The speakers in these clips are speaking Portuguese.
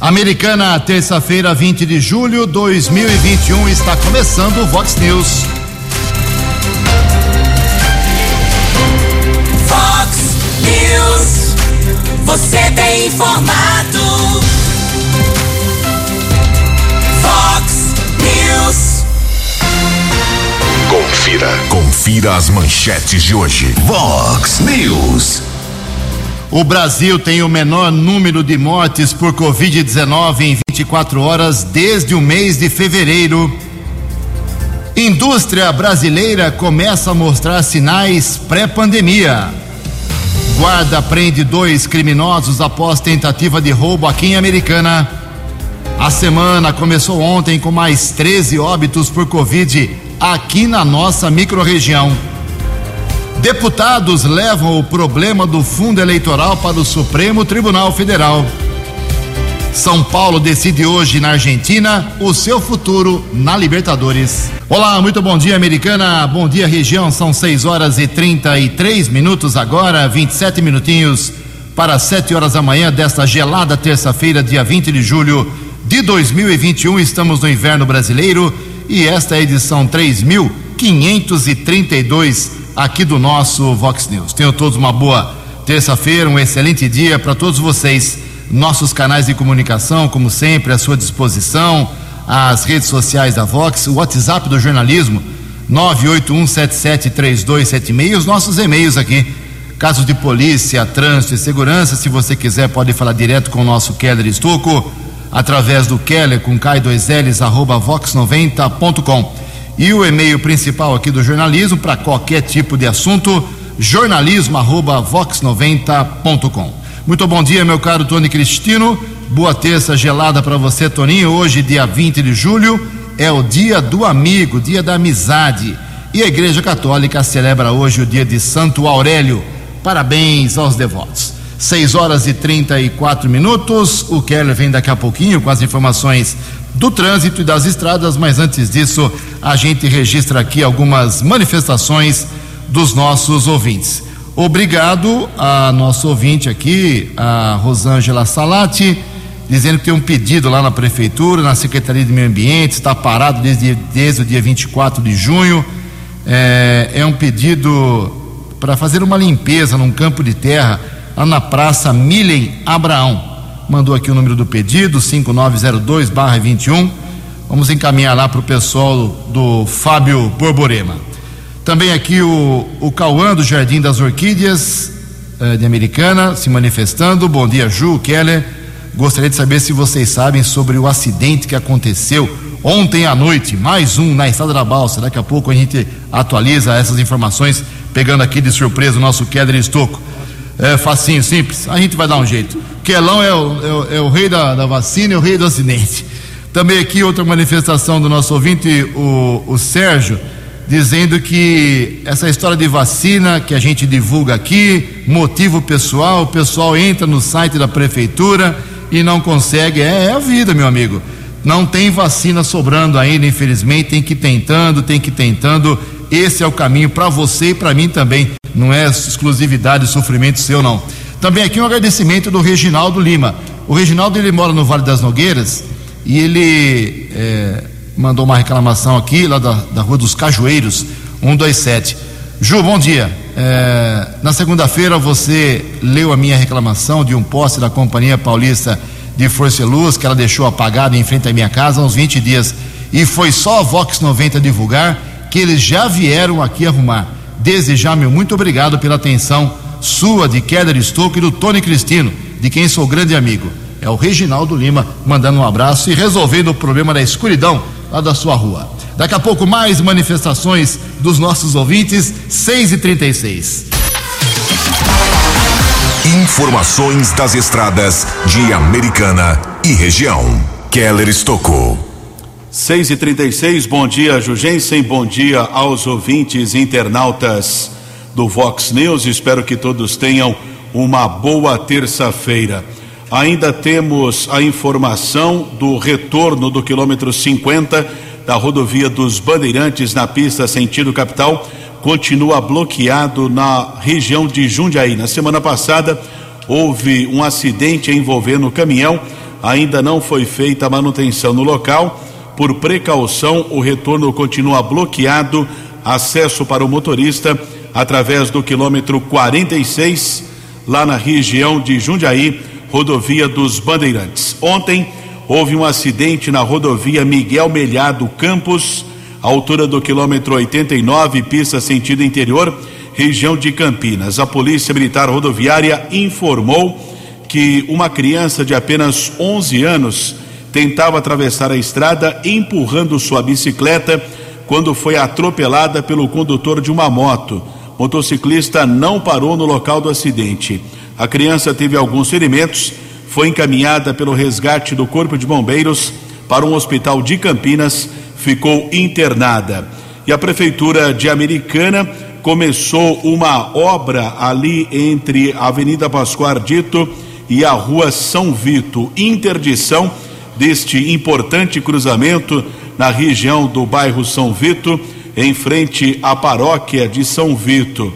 Americana, terça-feira, 20 de julho de 2021, está começando o Vox News. Vox News, você tem informado. Vox News. Confira, confira as manchetes de hoje. Vox News. O Brasil tem o menor número de mortes por Covid-19 em 24 horas desde o mês de fevereiro. Indústria brasileira começa a mostrar sinais pré-pandemia. Guarda prende dois criminosos após tentativa de roubo aqui em Americana. A semana começou ontem com mais 13 óbitos por Covid aqui na nossa microrregião. Deputados levam o problema do fundo eleitoral para o Supremo Tribunal Federal. São Paulo decide hoje na Argentina o seu futuro na Libertadores. Olá, muito bom dia, americana. Bom dia, região. São 6 horas e 33 minutos agora, 27 minutinhos para 7 horas da manhã desta gelada terça-feira, dia 20 de julho de 2021. Estamos no inverno brasileiro e esta é a edição 3532 aqui do nosso Vox News. Tenham todos uma boa terça-feira, um excelente dia para todos vocês. Nossos canais de comunicação, como sempre, à sua disposição, as redes sociais da Vox, o WhatsApp do jornalismo, 981773276, os nossos e-mails aqui. Casos de polícia, trânsito e segurança, se você quiser, pode falar direto com o nosso Keller Estuco, através do Keller com K2Ls, arroba vox90.com. E o e-mail principal aqui do jornalismo para qualquer tipo de assunto, jornalismo@vox90.com. Muito bom dia, meu caro Tony Cristino. Boa terça gelada para você, Toninho. Hoje, dia 20 de julho, é o dia do amigo, dia da amizade. E a Igreja Católica celebra hoje o dia de Santo Aurélio. Parabéns aos devotos. 6 horas e 34 minutos. O Keller vem daqui a pouquinho com as informações do trânsito e das estradas, mas antes disso, a gente registra aqui algumas manifestações dos nossos ouvintes. Obrigado a nosso ouvinte aqui, a Rosângela Salati, dizendo que tem um pedido lá na prefeitura, na Secretaria de Meio Ambiente, está parado desde, desde o dia 24 de junho. É, é um pedido para fazer uma limpeza num campo de terra na Praça Milen Abraão. Mandou aqui o número do pedido, 5902-21. Vamos encaminhar lá para o pessoal do Fábio Borborema. Também aqui o, o Cauã do Jardim das Orquídeas eh, de Americana se manifestando. Bom dia, Ju, Keller. Gostaria de saber se vocês sabem sobre o acidente que aconteceu ontem à noite, mais um na Estrada da Balsa. Daqui a pouco a gente atualiza essas informações, pegando aqui de surpresa o nosso Keller Estocco. É facinho, simples, a gente vai dar um jeito. Quelão é o, é o, é o rei da, da, vacina e o rei do acidente. Também aqui outra manifestação do nosso ouvinte, o, o Sérgio, dizendo que essa história de vacina que a gente divulga aqui, motivo pessoal, o pessoal entra no site da prefeitura e não consegue. É, é a vida, meu amigo. Não tem vacina sobrando ainda, infelizmente, tem que ir tentando, tem que ir tentando. Esse é o caminho para você e para mim também. Não é exclusividade, sofrimento seu, não. Também aqui um agradecimento do Reginaldo Lima. O Reginaldo ele mora no Vale das Nogueiras e ele é, mandou uma reclamação aqui, lá da, da Rua dos Cajueiros, 127. Ju, bom dia. É, na segunda-feira você leu a minha reclamação de um poste da Companhia Paulista de Força e Luz, que ela deixou apagado em frente à minha casa há uns 20 dias. E foi só a Vox 90 divulgar que eles já vieram aqui arrumar. Desde já, meu muito obrigado pela atenção sua, de Keller Stouco e do Tony Cristino, de quem sou grande amigo. É o Reginaldo Lima mandando um abraço e resolvendo o problema da escuridão lá da sua rua. Daqui a pouco mais manifestações dos nossos ouvintes, 6 e 36 Informações das estradas de Americana e região. Keller Estocou. 6 e 36 bom dia, Jugensen, bom dia aos ouvintes internautas do Vox News. Espero que todos tenham uma boa terça-feira. Ainda temos a informação do retorno do quilômetro 50 da rodovia dos Bandeirantes na pista sentido capital. Continua bloqueado na região de Jundiaí. Na semana passada houve um acidente envolvendo o caminhão ainda não foi feita a manutenção no local. Por precaução, o retorno continua bloqueado. Acesso para o motorista através do quilômetro 46, lá na região de Jundiaí, rodovia dos Bandeirantes. Ontem houve um acidente na rodovia Miguel Melhado Campos, altura do quilômetro 89, pista sentido interior, região de Campinas. A Polícia Militar Rodoviária informou que uma criança de apenas 11 anos tentava atravessar a estrada empurrando sua bicicleta quando foi atropelada pelo condutor de uma moto. O motociclista não parou no local do acidente. A criança teve alguns ferimentos, foi encaminhada pelo resgate do Corpo de Bombeiros para um hospital de Campinas, ficou internada. E a Prefeitura de Americana começou uma obra ali entre a Avenida Pascoal Dito e a Rua São Vito. Interdição deste importante cruzamento na região do bairro São Vito, em frente à paróquia de São Vito.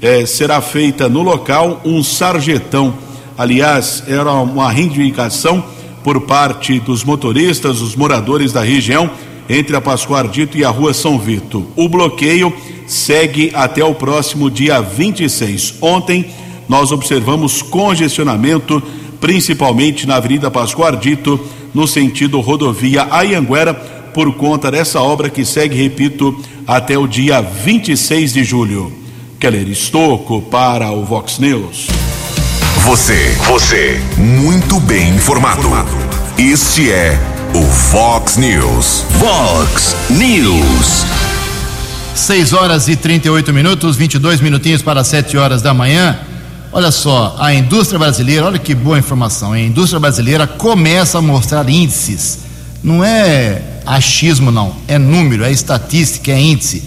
É, será feita no local um sarjetão. Aliás, era uma reivindicação por parte dos motoristas, os moradores da região, entre a Pascoal Dito e a Rua São Vito. O bloqueio segue até o próximo dia 26. Ontem, nós observamos congestionamento, principalmente na Avenida Pascoal Dito, no sentido rodovia Ayanguera, por conta dessa obra que segue, repito, até o dia 26 de julho. Keller Estocco para o Vox News. Você, você, muito bem informado. Este é o Vox News. Vox News. 6 horas e 38 minutos, 22 minutinhos para 7 horas da manhã. Olha só, a indústria brasileira, olha que boa informação, a indústria brasileira começa a mostrar índices. Não é achismo, não, é número, é estatística, é índice.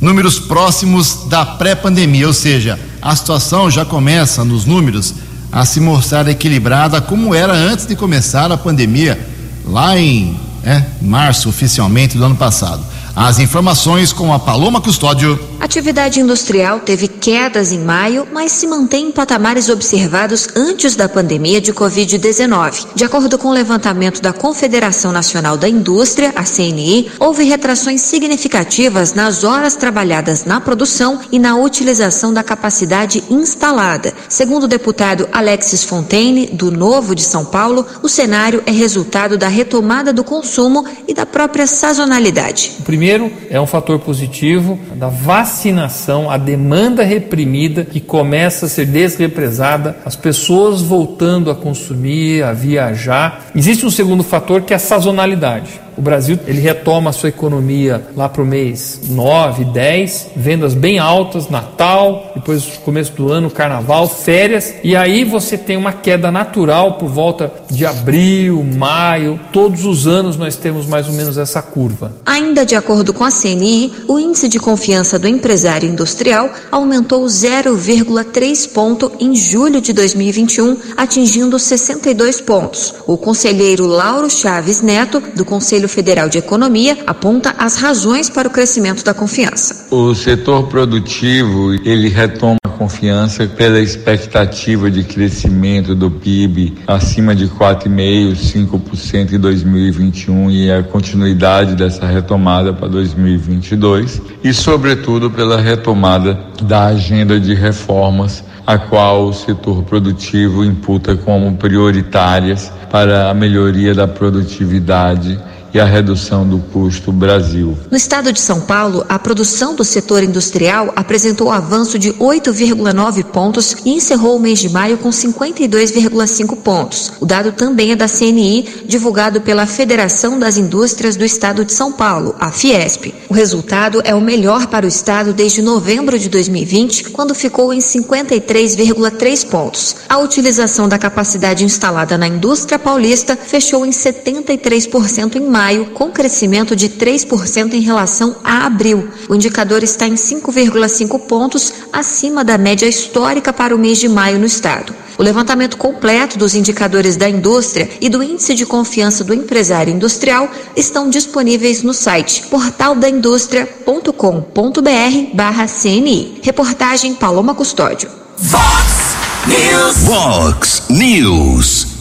Números próximos da pré-pandemia, ou seja, a situação já começa nos números a se mostrar equilibrada como era antes de começar a pandemia, lá em é, março, oficialmente, do ano passado. As informações com a Paloma Custódio. Atividade industrial teve quedas em maio, mas se mantém em patamares observados antes da pandemia de Covid-19. De acordo com o levantamento da Confederação Nacional da Indústria, a CNI, houve retrações significativas nas horas trabalhadas na produção e na utilização da capacidade instalada. Segundo o deputado Alexis Fontaine, do Novo de São Paulo, o cenário é resultado da retomada do consumo e da própria sazonalidade. O primeiro é um fator positivo da vacinação, a demanda reprimida que começa a ser desrepresada, as pessoas voltando a consumir, a viajar. Existe um segundo fator que é a sazonalidade. O Brasil ele retoma a sua economia lá para o mês 9, 10, vendas bem altas, Natal, depois começo do ano, Carnaval, férias, e aí você tem uma queda natural por volta de abril, maio, todos os anos nós temos mais ou menos essa curva. Ainda de acordo com a CNI, o índice de confiança do empresário industrial aumentou 0,3 ponto em julho de 2021, atingindo 62 pontos. O conselheiro Lauro Chaves Neto, do Conselho Federal de Economia, aponta as razões para o crescimento da confiança. O setor produtivo, ele retoma confiança pela expectativa de crescimento do PIB acima de 4,5%, 5% em 2021 e a continuidade dessa retomada para 2022 e, sobretudo, pela retomada da agenda de reformas a qual o setor produtivo imputa como prioritárias para a melhoria da produtividade e a redução do custo Brasil. No estado de São Paulo, a produção do setor industrial apresentou avanço de 8,9 pontos e encerrou o mês de maio com 52,5 pontos. O dado também é da CNI, divulgado pela Federação das Indústrias do Estado de São Paulo, a Fiesp. O resultado é o melhor para o estado desde novembro de 2020, quando ficou em 53,3 pontos. A utilização da capacidade instalada na indústria paulista fechou em 73% em maio maio, com crescimento de 3% em relação a abril. O indicador está em 5,5 pontos acima da média histórica para o mês de maio no estado. O levantamento completo dos indicadores da indústria e do índice de confiança do empresário industrial estão disponíveis no site portaldaindustria.com.br/cni. Reportagem Paloma Custódio. Vox News. Vox News.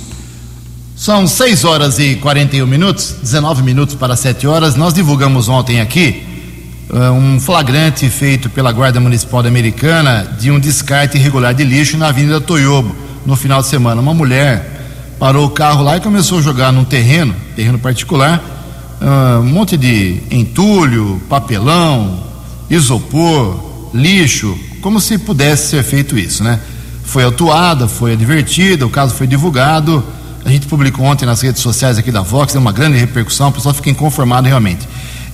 São 6 horas e 41 minutos, 19 minutos para 7 horas. Nós divulgamos ontem aqui uh, um flagrante feito pela Guarda Municipal Americana de um descarte irregular de lixo na Avenida Toyobo no final de semana. Uma mulher parou o carro lá e começou a jogar num terreno, terreno particular, uh, um monte de entulho, papelão, isopor, lixo, como se pudesse ser feito isso, né? Foi autuada, foi advertida, o caso foi divulgado a gente publicou ontem nas redes sociais aqui da Vox, deu uma grande repercussão, o pessoal fica inconformado realmente.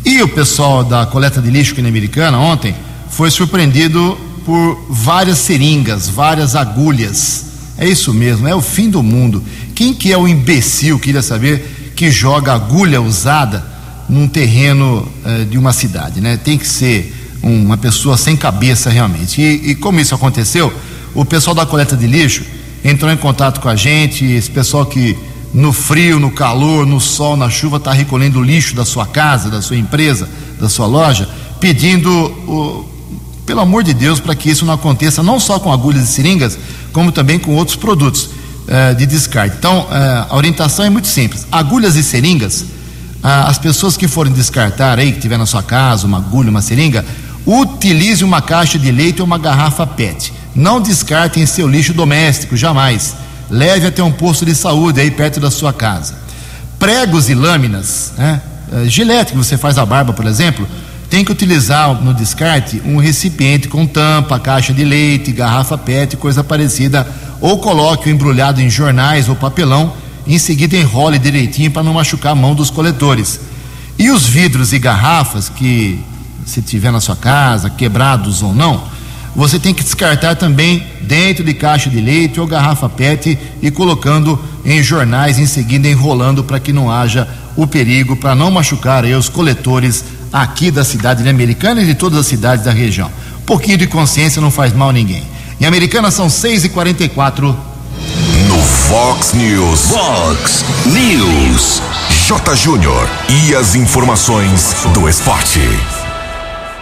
E o pessoal da coleta de lixo aqui na Americana ontem foi surpreendido por várias seringas, várias agulhas. É isso mesmo, é o fim do mundo. Quem que é o imbecil, queria saber, que joga agulha usada num terreno eh, de uma cidade, né? Tem que ser uma pessoa sem cabeça realmente. E, e como isso aconteceu, o pessoal da coleta de lixo entrou em contato com a gente, esse pessoal que no frio, no calor, no sol, na chuva está recolhendo o lixo da sua casa, da sua empresa, da sua loja, pedindo, o, pelo amor de Deus, para que isso não aconteça não só com agulhas e seringas, como também com outros produtos eh, de descarte. Então, eh, a orientação é muito simples: agulhas e seringas, ah, as pessoas que forem descartar aí, que tiver na sua casa uma agulha, uma seringa, utilize uma caixa de leite ou uma garrafa PET. Não descarte em seu lixo doméstico, jamais. Leve até um posto de saúde aí perto da sua casa. Pregos e lâminas, né? Uh, gilete que você faz a barba, por exemplo, tem que utilizar no descarte um recipiente com tampa, caixa de leite, garrafa PET, coisa parecida, ou coloque o embrulhado em jornais ou papelão, em seguida enrole direitinho para não machucar a mão dos coletores. E os vidros e garrafas que se tiver na sua casa, quebrados ou não, você tem que descartar também dentro de caixa de leite ou garrafa PET e colocando em jornais, em seguida enrolando para que não haja o perigo, para não machucar aí os coletores aqui da cidade de Americana e de todas as cidades da região. Um pouquinho de consciência não faz mal a ninguém. Em Americana são 6h44. No Fox News. Fox News. J. Júnior. E as informações do esporte.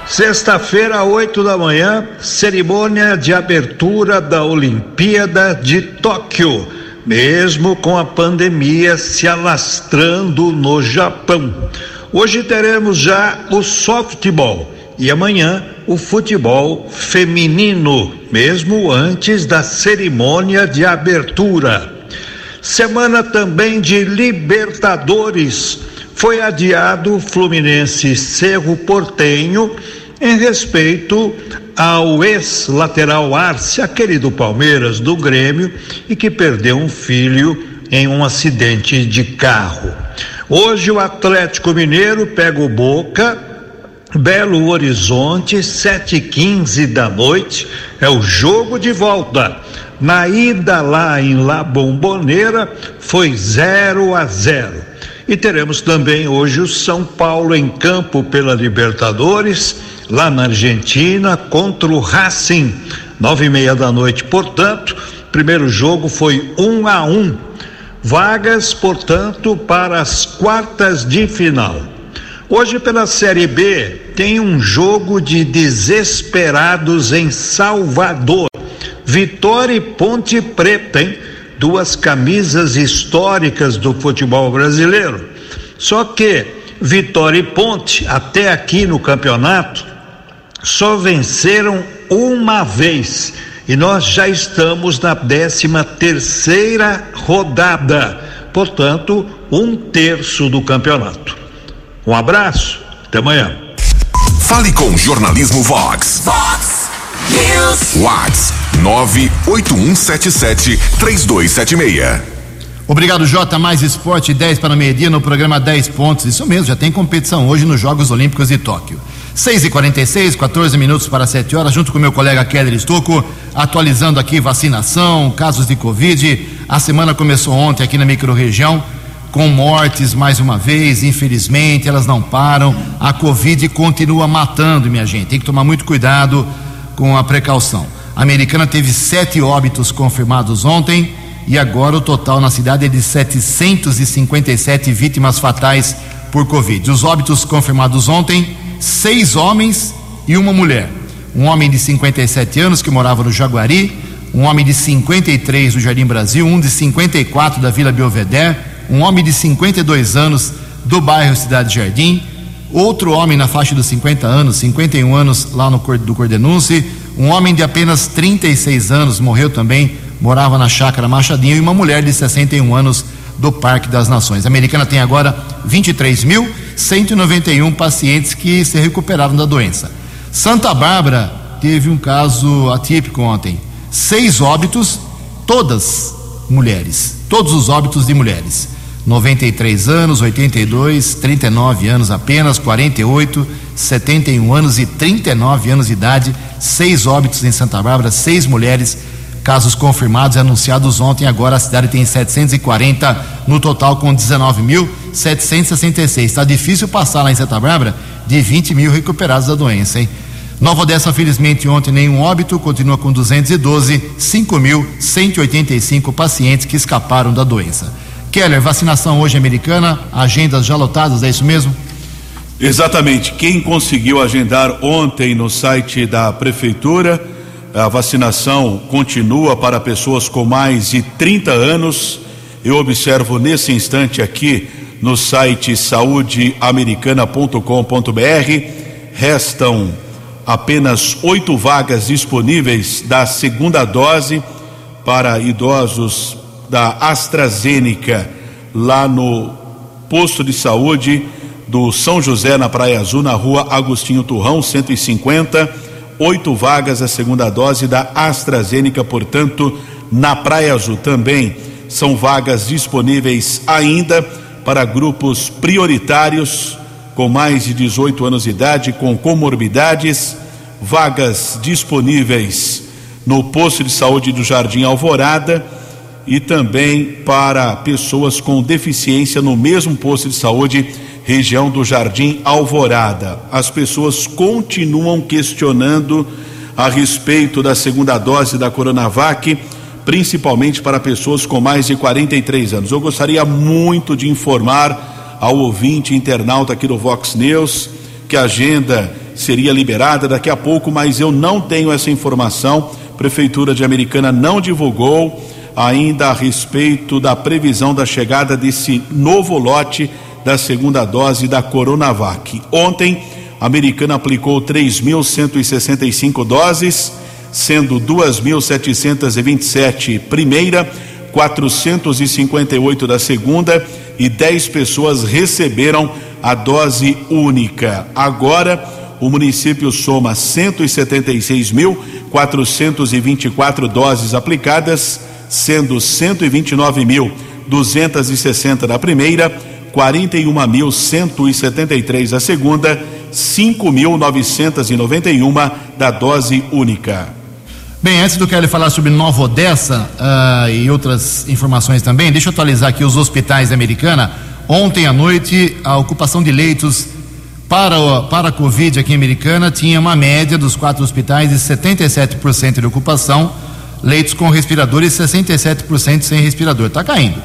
Sexta-feira, 8 da manhã, cerimônia de abertura da Olimpíada de Tóquio, mesmo com a pandemia se alastrando no Japão. Hoje teremos já o softball e amanhã o futebol feminino, mesmo antes da cerimônia de abertura. Semana também de Libertadores foi adiado Fluminense Cerro Portenho em respeito ao ex-lateral Arce, aquele do Palmeiras, do Grêmio, e que perdeu um filho em um acidente de carro. Hoje o Atlético Mineiro pega o Boca, Belo Horizonte, sete quinze da noite, é o jogo de volta. Na ida lá em La Bombonera foi 0 a 0. E teremos também hoje o São Paulo em campo pela Libertadores, lá na Argentina, contra o Racing, nove e meia da noite. Portanto, primeiro jogo foi um a um. Vagas, portanto, para as quartas de final. Hoje, pela Série B, tem um jogo de desesperados em Salvador. Vitória e Ponte Preta, hein? Duas camisas históricas do futebol brasileiro. Só que Vitória e Ponte, até aqui no campeonato, só venceram uma vez. E nós já estamos na 13 terceira rodada. Portanto, um terço do campeonato. Um abraço, até amanhã. Fale com Jornalismo Vox. Fox News. Vox 981773276. Obrigado, Jota. Mais esporte 10 para meio-dia no programa 10 pontos. Isso mesmo, já tem competição hoje nos Jogos Olímpicos de Tóquio. 6 e 46 14 minutos para 7 horas, junto com meu colega Keller Estocco, atualizando aqui vacinação, casos de Covid. A semana começou ontem aqui na microrregião, com mortes mais uma vez, infelizmente, elas não param. A Covid continua matando, minha gente. Tem que tomar muito cuidado com a precaução. A americana teve sete óbitos confirmados ontem e agora o total na cidade é de 757 vítimas fatais por Covid. Os óbitos confirmados ontem, seis homens e uma mulher. Um homem de 57 anos que morava no Jaguari, um homem de 53 do Jardim Brasil, um de 54 da Vila Belvedere, um homem de 52 anos do bairro Cidade Jardim, outro homem na faixa dos 50 anos, 51 anos lá no do Cordenunce, um homem de apenas 36 anos morreu também, morava na chácara Machadinho, e uma mulher de 61 anos do Parque das Nações. A americana tem agora 23.191 pacientes que se recuperaram da doença. Santa Bárbara teve um caso atípico ontem. Seis óbitos, todas mulheres. Todos os óbitos de mulheres. 93 anos, 82, 39 anos apenas, 48, 71 anos e 39 anos de idade. Seis óbitos em Santa Bárbara, seis mulheres. Casos confirmados e anunciados ontem. Agora a cidade tem 740 no total, com 19.766. Está difícil passar lá em Santa Bárbara de 20 mil recuperados da doença, hein? Nova Odessa, felizmente, ontem nenhum óbito, continua com 212, 5.185 pacientes que escaparam da doença. Keller, vacinação hoje americana, agendas já lotadas, é isso mesmo? Exatamente. Quem conseguiu agendar ontem no site da Prefeitura, a vacinação continua para pessoas com mais de 30 anos. Eu observo nesse instante aqui no site saudeamericana.com.br, restam apenas oito vagas disponíveis da segunda dose para idosos da AstraZeneca lá no posto de saúde do São José na Praia Azul, na rua Agostinho Turrão, 150. Oito vagas a segunda dose da AstraZeneca, portanto, na Praia Azul também são vagas disponíveis ainda para grupos prioritários com mais de 18 anos de idade, com comorbidades, vagas disponíveis no posto de saúde do Jardim Alvorada e também para pessoas com deficiência no mesmo posto de saúde, região do Jardim Alvorada. As pessoas continuam questionando a respeito da segunda dose da Coronavac, principalmente para pessoas com mais de 43 anos. Eu gostaria muito de informar ao ouvinte internauta aqui do Vox News que a agenda seria liberada daqui a pouco, mas eu não tenho essa informação. Prefeitura de Americana não divulgou ainda a respeito da previsão da chegada desse novo lote da segunda dose da Coronavac. Ontem, a Americana aplicou 3.165 doses, sendo 2.727 primeira, 458 da segunda e 10 pessoas receberam a dose única. Agora, o município soma 176.424 doses aplicadas, sendo 129.260 da primeira, 41.173 da segunda, 5.991 da dose única. Bem, antes do Kelly falar sobre Nova Odessa uh, e outras informações também, deixa eu atualizar aqui os hospitais da Americana. Ontem à noite, a ocupação de leitos para, para a Covid aqui em Americana tinha uma média dos quatro hospitais de 77% de ocupação, leitos com respirador e 67% sem respirador. Está caindo.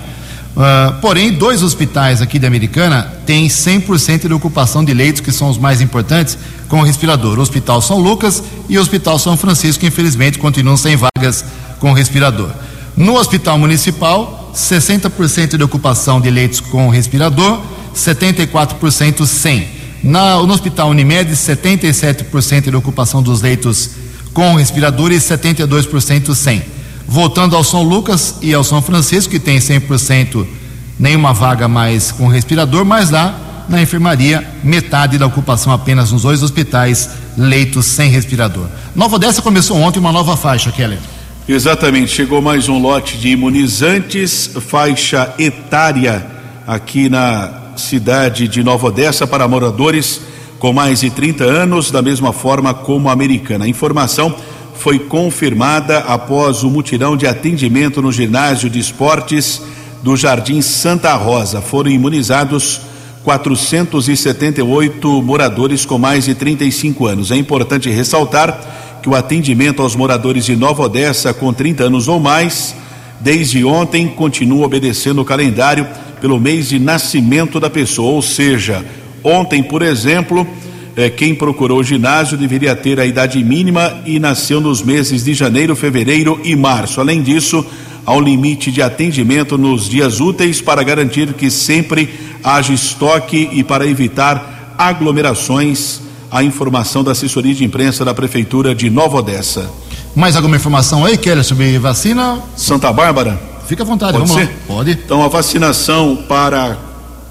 Uh, porém, dois hospitais aqui da Americana têm 100% de ocupação de leitos, que são os mais importantes, com respirador. O Hospital São Lucas e o Hospital São Francisco, que infelizmente continuam sem vagas com respirador. No Hospital Municipal, 60% de ocupação de leitos com respirador, 74% sem. Na, no Hospital Unimed, 77% de ocupação dos leitos com respirador e 72% sem. Voltando ao São Lucas e ao São Francisco, que tem 100% nenhuma vaga mais com respirador, mas lá na enfermaria, metade da ocupação apenas nos dois hospitais, leitos sem respirador. Nova Odessa começou ontem uma nova faixa, Keller. Exatamente, chegou mais um lote de imunizantes, faixa etária aqui na cidade de Nova Odessa para moradores com mais de 30 anos, da mesma forma como a americana. A informação foi confirmada após o mutirão de atendimento no ginásio de esportes do Jardim Santa Rosa. Foram imunizados 478 moradores com mais de 35 anos. É importante ressaltar que o atendimento aos moradores de Nova Odessa com 30 anos ou mais, desde ontem, continua obedecendo o calendário pelo mês de nascimento da pessoa, ou seja, ontem, por exemplo, é, quem procurou o ginásio deveria ter a idade mínima e nasceu nos meses de janeiro, fevereiro e março. Além disso, ao limite de atendimento nos dias úteis para garantir que sempre haja estoque e para evitar aglomerações. A informação da assessoria de imprensa da Prefeitura de Nova Odessa. Mais alguma informação aí, Keller, sobre vacina? Santa Bárbara? Fica à vontade, Pode vamos ser? lá. Pode. Então, a vacinação para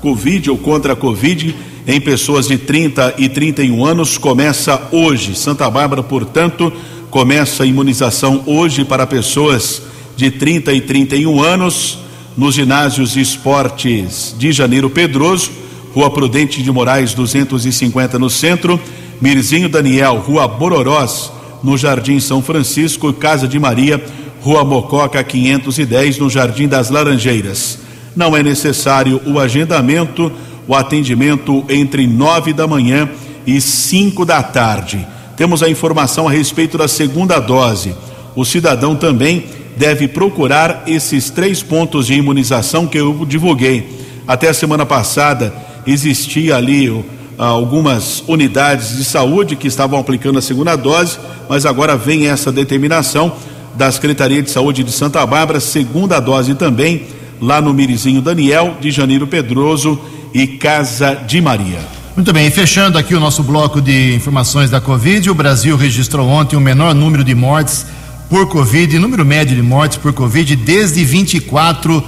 Covid ou contra a Covid em pessoas de 30 e 31 anos começa hoje. Santa Bárbara, portanto, começa a imunização hoje para pessoas de 30 e 31 anos nos ginásios de esportes de Janeiro Pedroso, Rua Prudente de Moraes 250 no centro, Mirzinho Daniel, Rua Bororós, no Jardim São Francisco, Casa de Maria, Rua Mococa 510 no Jardim das Laranjeiras. Não é necessário o agendamento, o atendimento entre nove da manhã e cinco da tarde. Temos a informação a respeito da segunda dose. O cidadão também deve procurar esses três pontos de imunização que eu divulguei. Até a semana passada existia ali algumas unidades de saúde que estavam aplicando a segunda dose, mas agora vem essa determinação da Secretaria de Saúde de Santa Bárbara, segunda dose também, lá no Mirizinho Daniel, de Janeiro Pedroso e Casa de Maria. Muito bem, e fechando aqui o nosso bloco de informações da Covid, o Brasil registrou ontem o menor número de mortes por Covid, número médio de mortes por Covid desde 24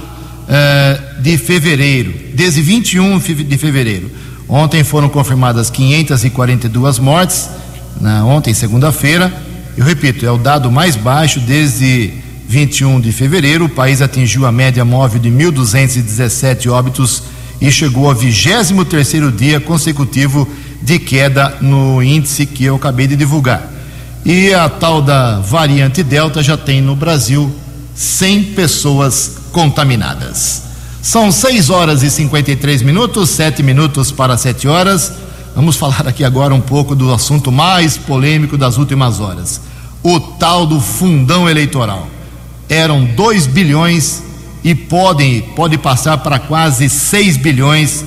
eh, de fevereiro, desde 21 de fevereiro. Ontem foram confirmadas 542 mortes, na, ontem, segunda-feira. Eu repito, é o dado mais baixo desde 21 de fevereiro. O país atingiu a média móvel de 1.217 óbitos e chegou ao 23 dia consecutivo de queda no índice que eu acabei de divulgar. E a tal da variante Delta já tem no Brasil 100 pessoas contaminadas. São 6 horas e 53 minutos, 7 minutos para 7 horas. Vamos falar aqui agora um pouco do assunto mais polêmico das últimas horas: o tal do fundão eleitoral. Eram 2 bilhões e podem pode passar para quase 6 bilhões.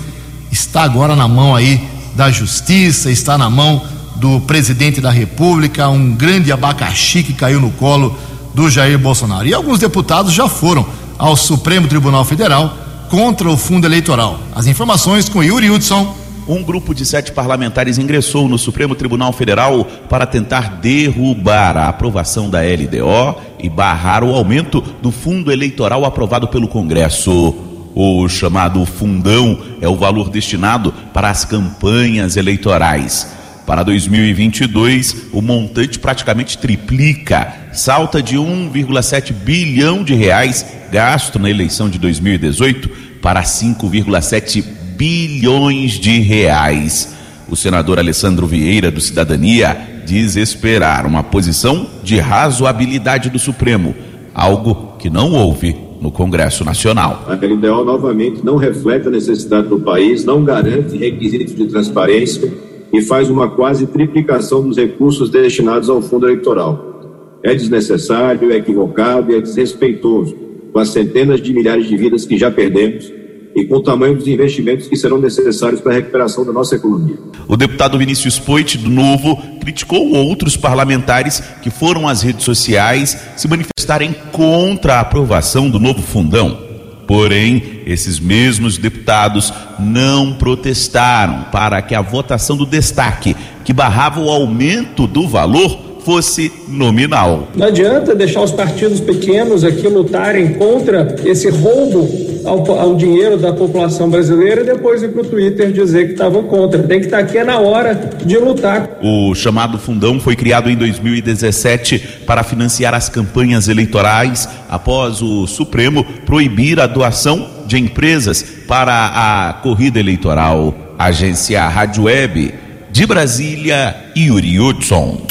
Está agora na mão aí da justiça, está na mão do presidente da República, um grande abacaxi que caiu no colo do Jair Bolsonaro. E alguns deputados já foram ao Supremo Tribunal Federal contra o fundo eleitoral. As informações com Yuri Hudson. Um grupo de sete parlamentares ingressou no Supremo Tribunal Federal para tentar derrubar a aprovação da LDO e barrar o aumento do fundo eleitoral aprovado pelo Congresso. O chamado fundão é o valor destinado para as campanhas eleitorais. Para 2022, o montante praticamente triplica, salta de 1,7 bilhão de reais gasto na eleição de 2018 para 5,7 bilhões de reais. O senador Alessandro Vieira, do Cidadania, diz esperar uma posição de razoabilidade do Supremo, algo que não houve no Congresso Nacional. A LDO novamente não reflete a necessidade do país, não garante requisitos de transparência e faz uma quase triplicação dos recursos destinados ao fundo eleitoral. É desnecessário, é equivocado e é desrespeitoso com as centenas de milhares de vidas que já perdemos e com o tamanho dos investimentos que serão necessários para a recuperação da nossa economia. O deputado Vinícius Poit, do Novo, criticou outros parlamentares que foram às redes sociais se manifestarem contra a aprovação do novo fundão. Porém, esses mesmos deputados não protestaram para que a votação do destaque, que barrava o aumento do valor, fosse nominal. Não adianta deixar os partidos pequenos aqui lutarem contra esse roubo ao, ao dinheiro da população brasileira e depois ir para o Twitter dizer que estavam contra. Tem que estar aqui na hora de lutar. O chamado fundão foi criado em 2017 para financiar as campanhas eleitorais após o Supremo proibir a doação de empresas para a corrida eleitoral. Agência Rádio Web de Brasília, Yuri Hudson.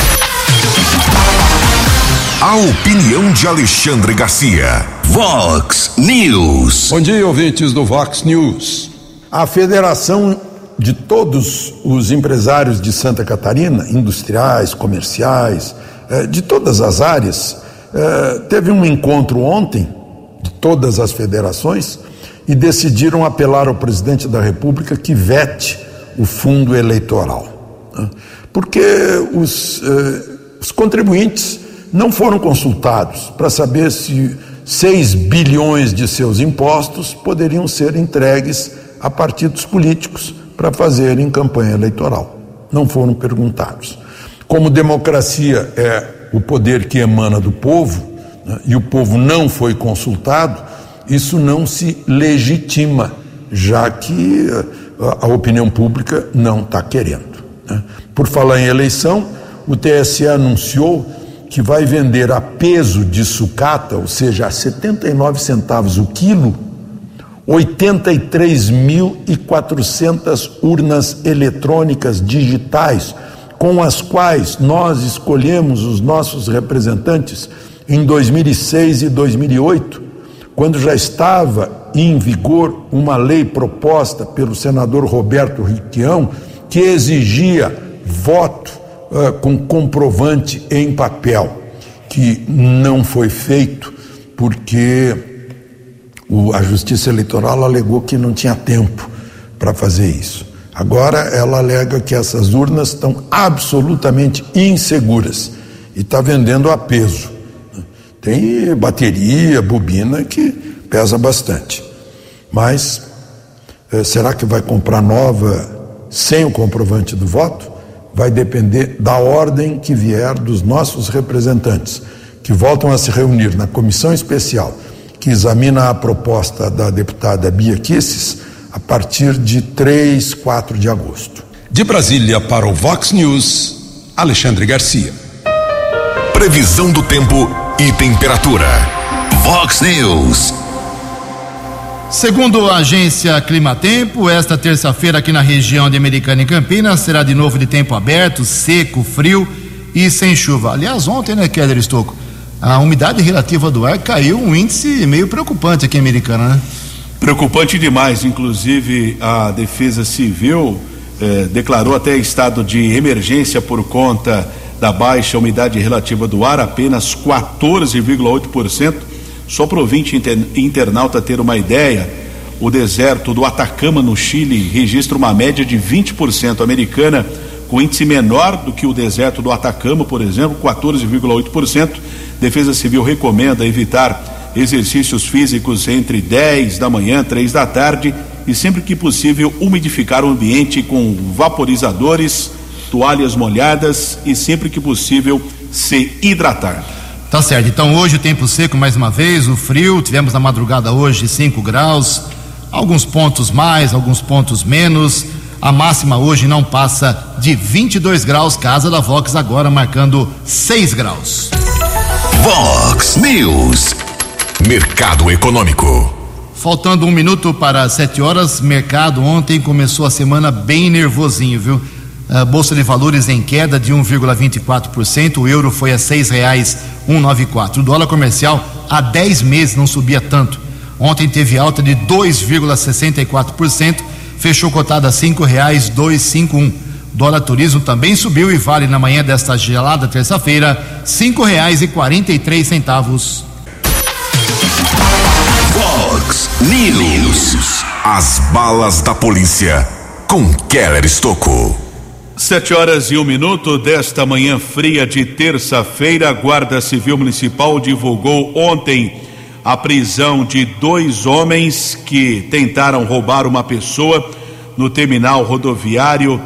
A opinião de Alexandre Garcia. Vox News. Bom dia, ouvintes do Vox News. A Federação de todos os empresários de Santa Catarina, industriais, comerciais, eh, de todas as áreas, eh, teve um encontro ontem de todas as federações e decidiram apelar ao presidente da República que vete o fundo eleitoral. né? Porque os, eh, os contribuintes não foram consultados para saber se, 6 bilhões de seus impostos poderiam ser entregues a partidos políticos para fazerem campanha eleitoral. Não foram perguntados. Como democracia é o poder que emana do povo, né, e o povo não foi consultado, isso não se legitima, já que eh, a, a opinião pública não está querendo. Né. Por falar em eleição, o TSE anunciou que vai vender a peso de sucata, ou seja, a 79 centavos o quilo, 83.400 urnas eletrônicas digitais, com as quais nós escolhemos os nossos representantes em 2006 e 2008, quando já estava em vigor uma lei proposta pelo senador Roberto Riquião que exigia voto uh, com comprovante em papel, que não foi feito porque o, a Justiça Eleitoral alegou que não tinha tempo para fazer isso. Agora ela alega que essas urnas estão absolutamente inseguras e está vendendo a peso. Tem bateria, bobina que pesa bastante. Mas eh, será que vai comprar nova sem o comprovante do voto? Vai depender da ordem que vier dos nossos representantes, que voltam a se reunir na comissão especial que examina a proposta da deputada Bia Kisses a partir de 3, 4 de agosto. De Brasília para o Vox News, Alexandre Garcia. Previsão do tempo e temperatura. Vox News. Segundo a agência Climatempo, esta terça-feira aqui na região de Americana e Campinas será de novo de tempo aberto, seco, frio e sem chuva. Aliás, ontem, né, Keller Estocco? a umidade relativa do ar caiu um índice meio preocupante aqui em Americana, né? Preocupante demais, inclusive a Defesa Civil eh, declarou até estado de emergência por conta da baixa umidade relativa do ar, apenas 14,8%. Só para o ouvinte inter, internauta ter uma ideia, o deserto do Atacama, no Chile, registra uma média de 20%. Americana, com índice menor do que o deserto do Atacama, por exemplo, 14,8%. Defesa Civil recomenda evitar exercícios físicos entre 10 da manhã, 3 da tarde e sempre que possível umidificar o ambiente com vaporizadores, toalhas molhadas e sempre que possível se hidratar. Tá certo. Então hoje o tempo seco mais uma vez, o frio, tivemos na madrugada hoje 5 graus, alguns pontos mais, alguns pontos menos. A máxima hoje não passa de 22 graus, casa da Vox agora marcando 6 graus. Vox News. Mercado Econômico. Faltando um minuto para sete horas, mercado ontem começou a semana bem nervosinho, viu? A Bolsa de Valores em queda de 1,24%, o euro foi a seis reais 194. O dólar comercial há 10 meses não subia tanto. Ontem teve alta de 2,64%, fechou cotada a cinco reais 251. Dólar turismo também subiu e vale na manhã desta gelada terça-feira cinco reais e quarenta e três centavos. Fox News. As balas da polícia com Keller Estocco. Sete horas e um minuto desta manhã fria de terça-feira, a Guarda Civil Municipal divulgou ontem a prisão de dois homens que tentaram roubar uma pessoa no terminal rodoviário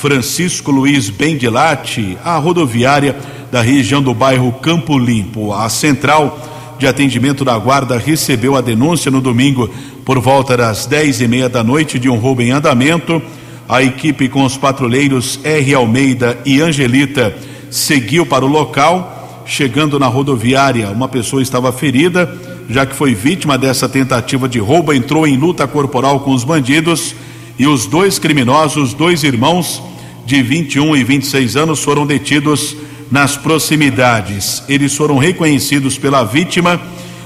Francisco Luiz Bendilate, a rodoviária da região do bairro Campo Limpo. A central de atendimento da guarda recebeu a denúncia no domingo por volta das dez e meia da noite de um roubo em andamento. A equipe com os patrulheiros R. Almeida e Angelita seguiu para o local. Chegando na rodoviária, uma pessoa estava ferida, já que foi vítima dessa tentativa de roubo, entrou em luta corporal com os bandidos e os dois criminosos, dois irmãos de 21 e 26 anos, foram detidos nas proximidades. Eles foram reconhecidos pela vítima,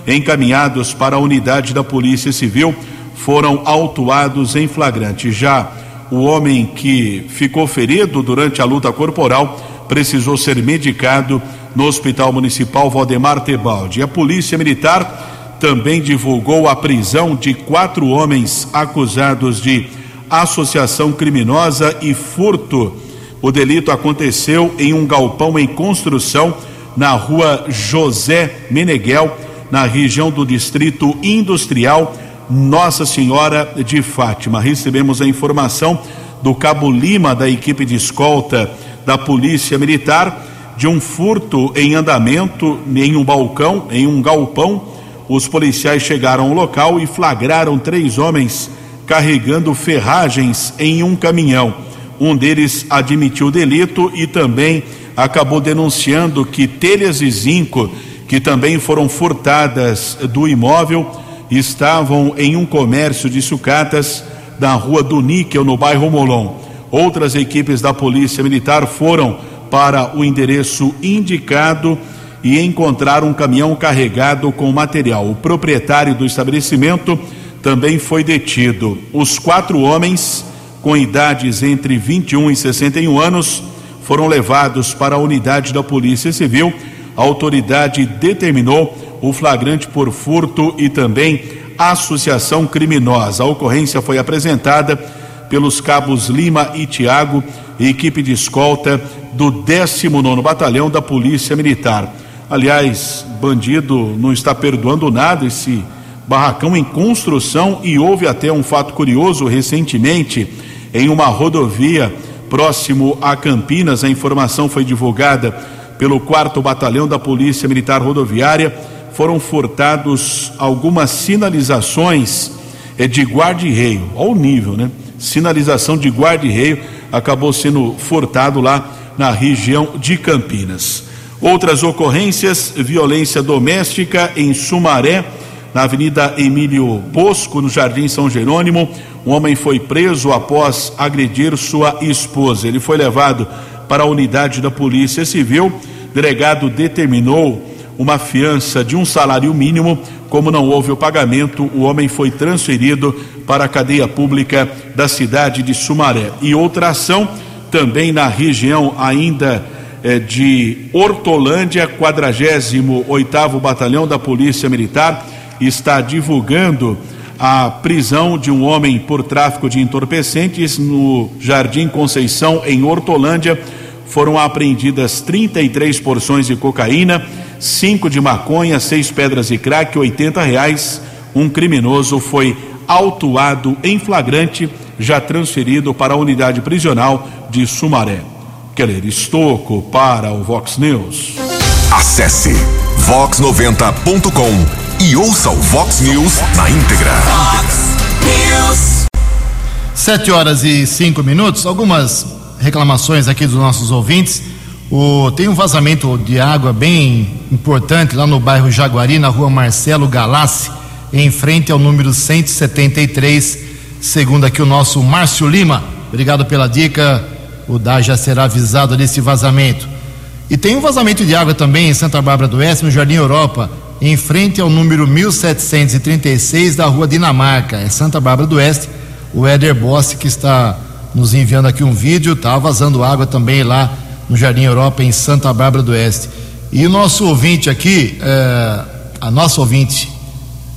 encaminhados para a unidade da Polícia Civil, foram autuados em flagrante. Já o homem que ficou ferido durante a luta corporal precisou ser medicado no Hospital Municipal Valdemar Tebaldi. A Polícia Militar também divulgou a prisão de quatro homens acusados de associação criminosa e furto. O delito aconteceu em um galpão em construção na rua José Meneghel, na região do Distrito Industrial Nossa Senhora de Fátima. Recebemos a informação do Cabo Lima, da equipe de escolta da Polícia Militar, de um furto em andamento em um balcão, em um galpão. Os policiais chegaram ao local e flagraram três homens carregando ferragens em um caminhão. Um deles admitiu o delito e também acabou denunciando que telhas e zinco, que também foram furtadas do imóvel, estavam em um comércio de sucatas da rua do Níquel, no bairro Molon. Outras equipes da Polícia Militar foram para o endereço indicado e encontraram um caminhão carregado com material. O proprietário do estabelecimento também foi detido. Os quatro homens, com idades entre 21 e 61 anos, foram levados para a unidade da Polícia Civil. A autoridade determinou o flagrante por furto e também associação criminosa. A ocorrência foi apresentada pelos cabos Lima e Tiago, equipe de escolta do 19 Batalhão da Polícia Militar. Aliás, bandido não está perdoando nada esse barracão em construção e houve até um fato curioso recentemente em uma rodovia próximo a Campinas. A informação foi divulgada pelo 4 Batalhão da Polícia Militar Rodoviária. Foram furtados algumas sinalizações é, de guarda-reio, ao nível, né? Sinalização de guarda-reio acabou sendo furtado lá na região de Campinas. Outras ocorrências: violência doméstica em Sumaré na Avenida Emílio Bosco, no Jardim São Jerônimo. Um homem foi preso após agredir sua esposa. Ele foi levado para a unidade da Polícia Civil. O delegado determinou uma fiança de um salário mínimo. Como não houve o pagamento, o homem foi transferido para a cadeia pública da cidade de Sumaré. E outra ação também na região ainda eh, de Hortolândia, 48 oitavo Batalhão da Polícia Militar está divulgando a prisão de um homem por tráfico de entorpecentes no Jardim Conceição, em Hortolândia. Foram apreendidas 33 porções de cocaína, cinco de maconha, seis pedras de crack, 80 reais. Um criminoso foi autuado em flagrante, já transferido para a unidade prisional de Sumaré. Keller Estocco para o Vox News. Acesse vox90.com e ouça o Vox News na íntegra. Fox News. Sete horas e cinco minutos. Algumas reclamações aqui dos nossos ouvintes. O, tem um vazamento de água bem importante lá no bairro Jaguari, na rua Marcelo Galassi, em frente ao número 173, segundo aqui o nosso Márcio Lima. Obrigado pela dica. O DAI já será avisado desse vazamento. E tem um vazamento de água também em Santa Bárbara do Oeste, no Jardim Europa, em frente ao número 1736 da Rua Dinamarca, é Santa Bárbara do Oeste. O Éder Bossi, que está nos enviando aqui um vídeo, está vazando água também lá no Jardim Europa, em Santa Bárbara do Oeste. E o nosso ouvinte aqui, é, a nossa ouvinte,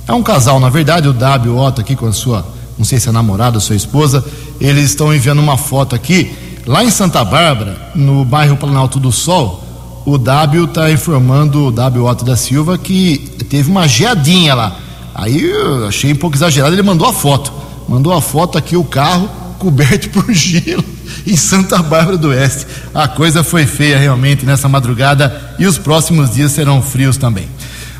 é um casal, na verdade, o W Otto aqui com a sua, não sei se é namorada ou sua esposa, eles estão enviando uma foto aqui, lá em Santa Bárbara, no bairro Planalto do Sol, o W está informando, o W Otto da Silva, que teve uma geadinha lá. Aí eu achei um pouco exagerado, ele mandou a foto. Mandou a foto aqui, o carro coberto por gelo em Santa Bárbara do Oeste. A coisa foi feia realmente nessa madrugada e os próximos dias serão frios também.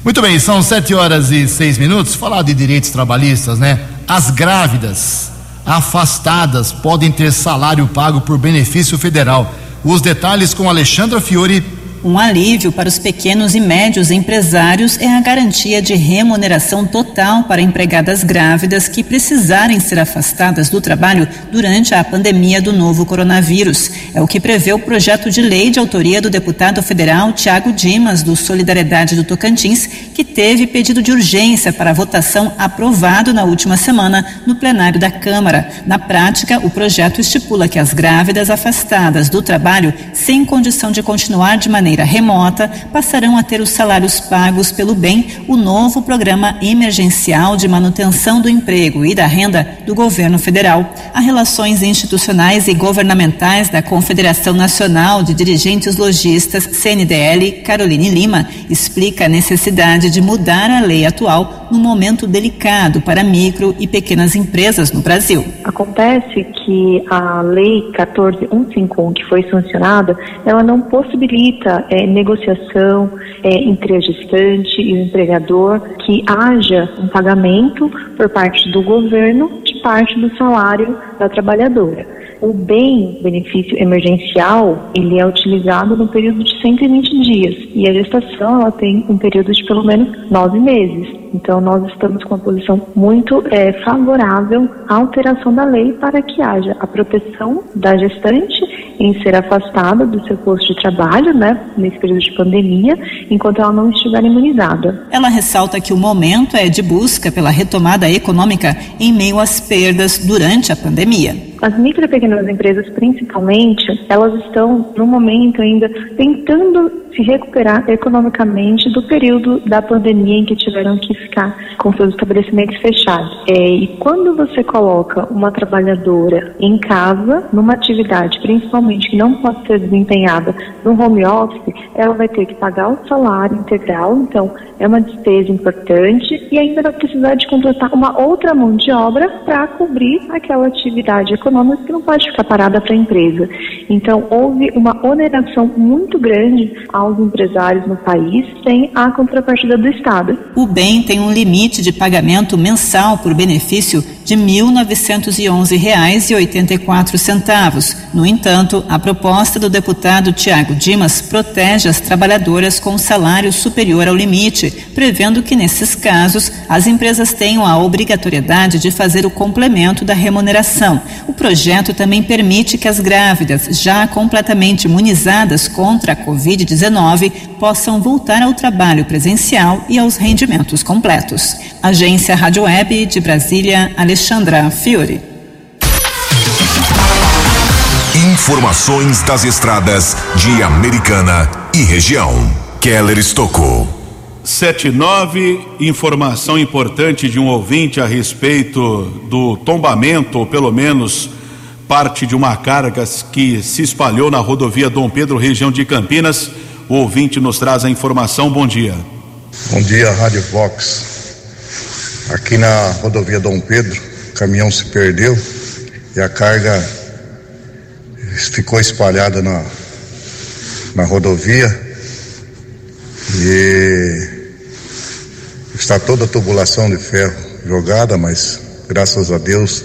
Muito bem, são sete horas e seis minutos. Falar de direitos trabalhistas, né? As grávidas afastadas podem ter salário pago por benefício federal. Os detalhes com Alexandra Fiore um alívio para os pequenos e médios empresários é a garantia de remuneração total para empregadas grávidas que precisarem ser afastadas do trabalho durante a pandemia do novo coronavírus. É o que prevê o projeto de lei de autoria do deputado federal Tiago Dimas, do Solidariedade do Tocantins, que teve pedido de urgência para votação aprovado na última semana no plenário da Câmara. Na prática, o projeto estipula que as grávidas afastadas do trabalho sem condição de continuar de maneira maneira remota, passarão a ter os salários pagos pelo BEM, o novo programa emergencial de manutenção do emprego e da renda do governo federal. A Relações Institucionais e Governamentais da Confederação Nacional de Dirigentes Logistas, CNDL, Caroline Lima, explica a necessidade de mudar a lei atual num momento delicado para micro e pequenas empresas no Brasil. Acontece que a lei 14151 que foi sancionada, ela não possibilita é, negociação é, entre a gestante e o empregador que haja um pagamento por parte do governo de parte do salário da trabalhadora. O bem benefício emergencial, ele é utilizado no período de 120 dias e a gestação ela tem um período de pelo menos nove meses. Então nós estamos com uma posição muito é, favorável à alteração da lei para que haja a proteção da gestante em ser afastada do seu posto de trabalho, né, nesse período de pandemia, enquanto ela não estiver imunizada. Ela ressalta que o momento é de busca pela retomada econômica em meio às perdas durante a pandemia. As micro e pequenas empresas, principalmente, elas estão no momento ainda tentando se recuperar economicamente do período da pandemia em que tiveram que ficar com seus estabelecimentos fechados. É, e quando você coloca uma trabalhadora em casa, numa atividade, principalmente que não pode ser desempenhada no home office, ela vai ter que pagar o salário integral, então é uma despesa importante e ainda vai precisar de contratar uma outra mão de obra para cobrir aquela atividade econômica que não pode ficar parada para a empresa. Então, houve uma oneração muito grande aos empresários no país sem a contrapartida do Estado. O bem tem um limite de pagamento mensal por benefício de R$ 1.911,84. No entanto, a proposta do deputado Tiago Dimas protege as trabalhadoras com salário superior ao limite, prevendo que, nesses casos, as empresas tenham a obrigatoriedade de fazer o complemento da remuneração. O projeto também permite que as grávidas, já completamente imunizadas contra a Covid-19, possam voltar ao trabalho presencial e aos rendimentos completos. Agência Rádio Web de Brasília, Alexandra Fiore. Informações das estradas de Americana e região. Keller Estocou. 79, informação importante de um ouvinte a respeito do tombamento, ou pelo menos parte de uma carga que se espalhou na rodovia Dom Pedro, região de Campinas. O ouvinte nos traz a informação. Bom dia. Bom dia, Rádio Vox. Aqui na rodovia Dom Pedro, o caminhão se perdeu e a carga ficou espalhada na, na rodovia e está toda a tubulação de ferro jogada, mas graças a Deus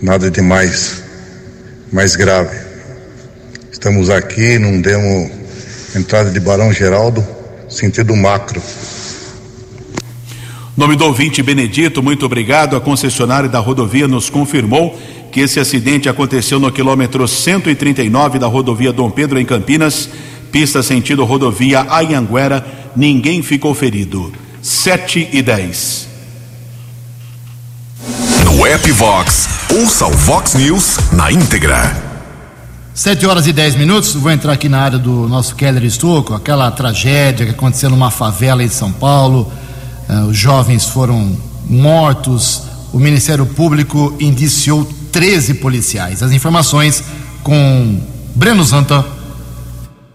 nada de mais, mais grave. Estamos aqui, não demos entrada de Barão Geraldo, sentido macro. Nome do ouvinte Benedito, muito obrigado. A concessionária da rodovia nos confirmou que esse acidente aconteceu no quilômetro 139 da rodovia Dom Pedro, em Campinas, pista sentido rodovia Ayanguera. Ninguém ficou ferido. 7 e 10. No app Vox, ouça o Vox News na íntegra. 7 horas e 10 minutos, vou entrar aqui na área do nosso Keller Estouco, aquela tragédia que aconteceu numa favela em São Paulo. Uh, os jovens foram mortos. O Ministério Público indiciou 13 policiais. As informações com Breno Zanta.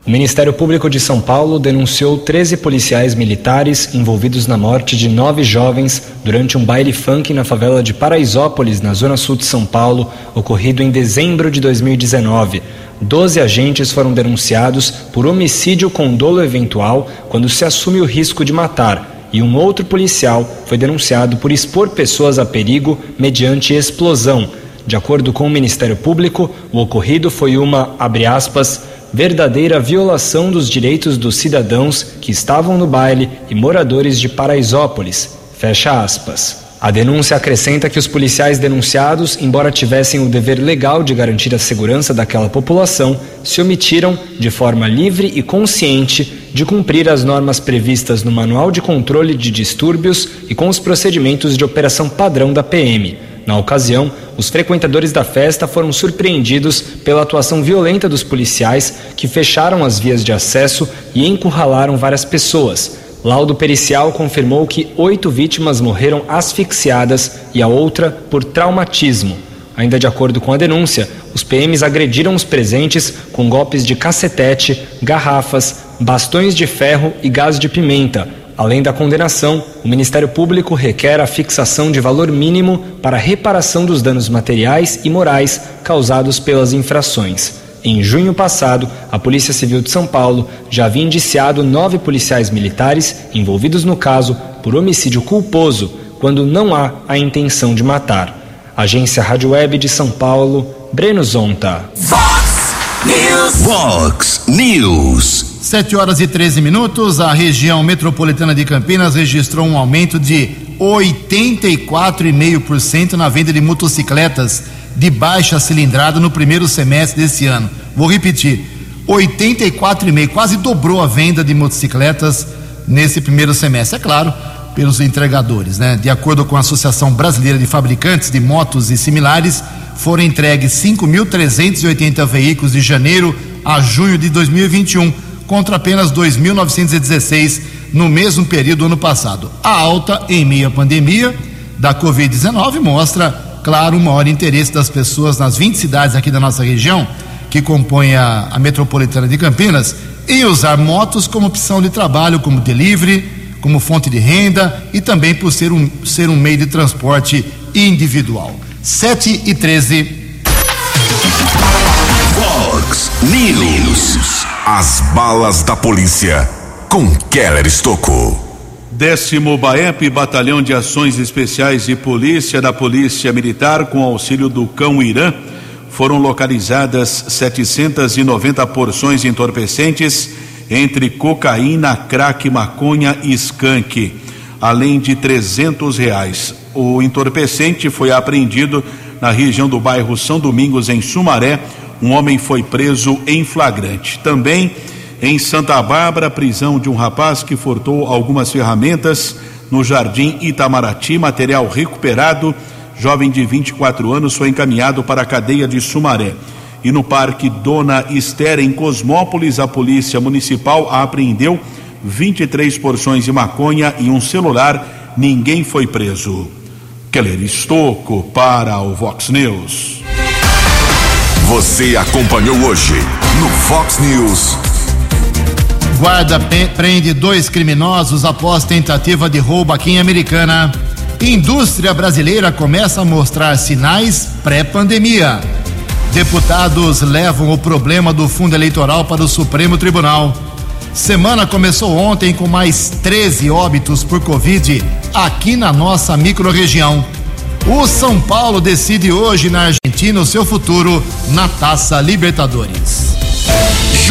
O Ministério Público de São Paulo denunciou 13 policiais militares envolvidos na morte de nove jovens durante um baile funk na favela de Paraisópolis, na zona sul de São Paulo, ocorrido em dezembro de 2019. Doze agentes foram denunciados por homicídio com dolo eventual quando se assume o risco de matar, e um outro policial foi denunciado por expor pessoas a perigo mediante explosão. De acordo com o Ministério Público, o ocorrido foi uma, abre aspas, verdadeira violação dos direitos dos cidadãos que estavam no baile e moradores de Paraisópolis. Fecha aspas. A denúncia acrescenta que os policiais denunciados, embora tivessem o dever legal de garantir a segurança daquela população, se omitiram, de forma livre e consciente, de cumprir as normas previstas no Manual de Controle de Distúrbios e com os procedimentos de operação padrão da PM. Na ocasião, os frequentadores da festa foram surpreendidos pela atuação violenta dos policiais que fecharam as vias de acesso e encurralaram várias pessoas. Laudo pericial confirmou que oito vítimas morreram asfixiadas e a outra por traumatismo. Ainda de acordo com a denúncia, os PMs agrediram os presentes com golpes de cacetete, garrafas, bastões de ferro e gás de pimenta. Além da condenação, o Ministério Público requer a fixação de valor mínimo para reparação dos danos materiais e morais causados pelas infrações. Em junho passado, a Polícia Civil de São Paulo já havia indiciado nove policiais militares envolvidos no caso por homicídio culposo, quando não há a intenção de matar. Agência Rádio Web de São Paulo, Breno Zonta. Fox News. Fox News. 7 horas e 13 minutos. A região metropolitana de Campinas registrou um aumento de 84,5% na venda de motocicletas de baixa cilindrada no primeiro semestre desse ano. Vou repetir: 84,5%, quase dobrou a venda de motocicletas nesse primeiro semestre. É claro, pelos entregadores, né? De acordo com a Associação Brasileira de Fabricantes de Motos e Similares, foram entregues 5.380 veículos de janeiro a junho de 2021, contra apenas 2.916 no mesmo período do ano passado. A alta em meio à pandemia da Covid-19 mostra, claro, o maior interesse das pessoas nas 20 cidades aqui da nossa região, que compõem a, a metropolitana de Campinas, em usar motos como opção de trabalho, como delivery, como fonte de renda e também por ser um, ser um meio de transporte individual. 7 e 13. Fox News. As balas da polícia com Keller Estocou. Décimo BAEP, Batalhão de Ações Especiais de Polícia da Polícia Militar, com auxílio do Cão Irã, foram localizadas 790 porções entorpecentes entre cocaína, crack, maconha e skunk, além de 300 reais. O entorpecente foi apreendido na região do bairro São Domingos, em Sumaré. Um homem foi preso em flagrante. Também em Santa Bárbara, prisão de um rapaz que furtou algumas ferramentas no Jardim Itamaraty, material recuperado. Jovem de 24 anos foi encaminhado para a cadeia de Sumaré. E no Parque Dona Esther, em Cosmópolis, a Polícia Municipal apreendeu 23 porções de maconha e um celular. Ninguém foi preso. Keller Estocco para o Vox News. Você acompanhou hoje no Fox News. Guarda prende dois criminosos após tentativa de roubo aqui em Americana. Indústria brasileira começa a mostrar sinais pré-pandemia. Deputados levam o problema do fundo eleitoral para o Supremo Tribunal. Semana começou ontem com mais 13 óbitos por Covid aqui na nossa microrregião. O São Paulo decide hoje na Argentina o seu futuro na Taça Libertadores.